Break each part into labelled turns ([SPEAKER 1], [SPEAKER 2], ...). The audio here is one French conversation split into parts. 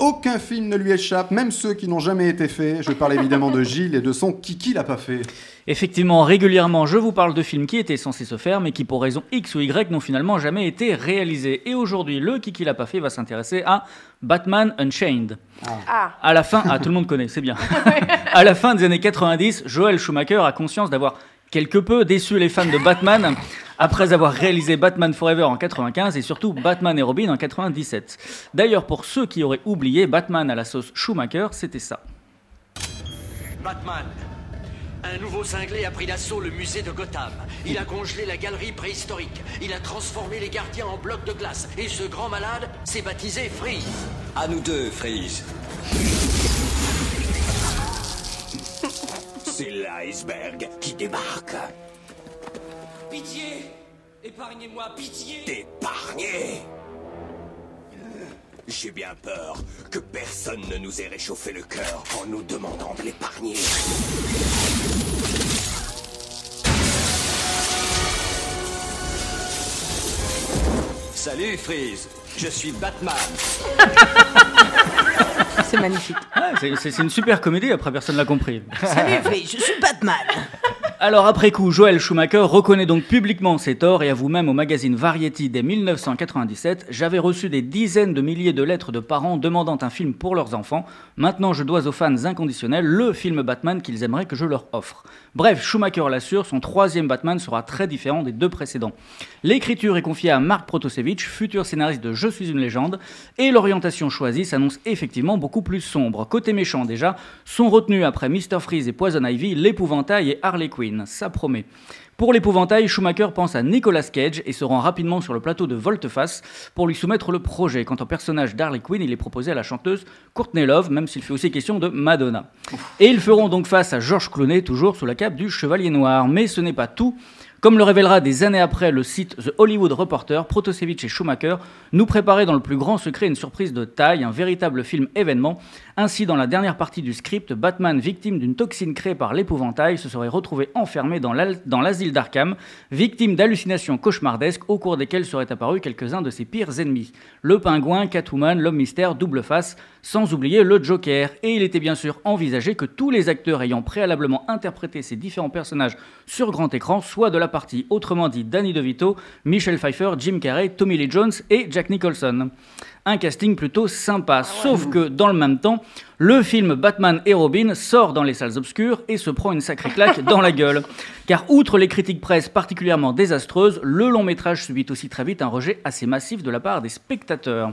[SPEAKER 1] Aucun film ne lui échappe, même ceux qui n'ont jamais été faits. Je parle évidemment de Gilles et de son Kiki l'a pas fait.
[SPEAKER 2] Effectivement, régulièrement, je vous parle de films qui étaient censés se faire, mais qui pour raison X ou Y n'ont finalement jamais été réalisés. Et aujourd'hui, le Kiki l'a pas fait va s'intéresser à Batman Unchained.
[SPEAKER 3] Ah.
[SPEAKER 2] À la fin, ah, tout le monde connaît, c'est bien. à la fin des années 90, Joel Schumacher a conscience d'avoir quelque peu déçu les fans de Batman après avoir réalisé Batman Forever en 95 et surtout Batman et Robin en 97. D'ailleurs, pour ceux qui auraient oublié, Batman à la sauce Schumacher, c'était ça.
[SPEAKER 4] Batman. Un nouveau cinglé a pris d'assaut le musée de Gotham. Il a congelé la galerie préhistorique. Il a transformé les gardiens en blocs de glace. Et ce grand malade s'est baptisé Freeze.
[SPEAKER 5] À nous deux, Freeze. C'est l'iceberg qui débarque.
[SPEAKER 4] Pitié Épargnez-moi, pitié
[SPEAKER 5] T'épargner J'ai bien peur que personne ne nous ait réchauffé le cœur en nous demandant de l'épargner. Salut Freeze, je suis Batman.
[SPEAKER 3] C'est magnifique.
[SPEAKER 2] Ah, c'est- une super comédie, après personne l'a compris.
[SPEAKER 3] Salut, je suis Batman.
[SPEAKER 2] Alors après coup, Joel Schumacher reconnaît donc publiquement ses torts et avoue même au magazine Variety dès 1997 J'avais reçu des dizaines de milliers de lettres de parents demandant un film pour leurs enfants. Maintenant, je dois aux fans inconditionnels le film Batman qu'ils aimeraient que je leur offre. Bref, Schumacher l'assure, son troisième Batman sera très différent des deux précédents. L'écriture est confiée à Mark Protosevich, futur scénariste de Je suis une légende, et l'orientation choisie s'annonce effectivement beaucoup plus sombre. Côté méchant déjà, sont retenus après Mr. Freeze et Poison Ivy l'épouvantail et Harley Quinn. Ça promet. Pour l'épouvantail, Schumacher pense à Nicolas Cage et se rend rapidement sur le plateau de Volteface pour lui soumettre le projet. Quant au personnage d'Harley Quinn, il est proposé à la chanteuse Courtney Love, même s'il fait aussi question de Madonna. Et ils feront donc face à George Clooney, toujours sous la cape du Chevalier Noir. Mais ce n'est pas tout. Comme le révélera des années après le site The Hollywood Reporter, Protosevich et Schumacher nous préparaient dans le plus grand secret une surprise de taille, un véritable film événement. Ainsi, dans la dernière partie du script, Batman, victime d'une toxine créée par l'épouvantail, se serait retrouvé enfermé dans l'al- d'Arkham, victime d'hallucinations cauchemardesques au cours desquelles seraient apparus quelques-uns de ses pires ennemis. Le pingouin, Catwoman, l'homme mystère, double face, sans oublier le Joker. Et il était bien sûr envisagé que tous les acteurs ayant préalablement interprété ces différents personnages sur grand écran soient de la partie, autrement dit Danny DeVito, Michelle Pfeiffer, Jim Carrey, Tommy Lee Jones et Jack Nicholson. Un casting plutôt sympa, sauf que dans le même temps, le film Batman et Robin sort dans les salles obscures et se prend une sacrée claque dans la gueule. Car outre les critiques presse particulièrement désastreuses, le long métrage subit aussi très vite un rejet assez massif de la part des spectateurs.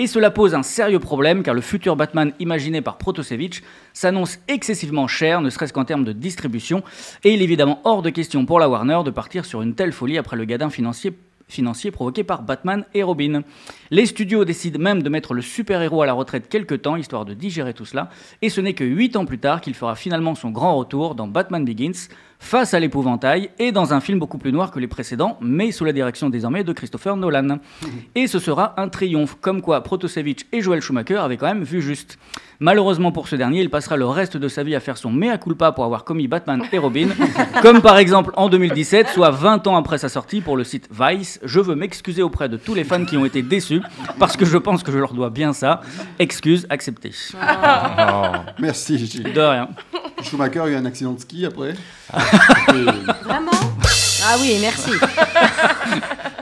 [SPEAKER 2] Et cela pose un sérieux problème car le futur Batman imaginé par Protosevich s'annonce excessivement cher, ne serait-ce qu'en termes de distribution, et il est évidemment hors de question pour la Warner de partir sur une telle folie après le gadin financier financier provoqué par Batman et Robin. Les studios décident même de mettre le super-héros à la retraite quelque temps, histoire de digérer tout cela, et ce n'est que 8 ans plus tard qu'il fera finalement son grand retour dans Batman Begins, face à l'épouvantail, et dans un film beaucoup plus noir que les précédents, mais sous la direction désormais de Christopher Nolan. Et ce sera un triomphe, comme quoi Protosevich et Joel Schumacher avaient quand même vu juste. Malheureusement pour ce dernier, il passera le reste de sa vie à faire son mea culpa pour avoir commis Batman et Robin, comme par exemple en 2017, soit 20 ans après sa sortie pour le site Vice. Je veux m'excuser auprès de tous les fans qui ont été déçus, parce que je pense que je leur dois bien ça. Excuse acceptée.
[SPEAKER 1] Merci Gilles.
[SPEAKER 2] De rien.
[SPEAKER 1] Schumacher a eu un accident de ski après.
[SPEAKER 3] Vraiment? Ah oui, merci.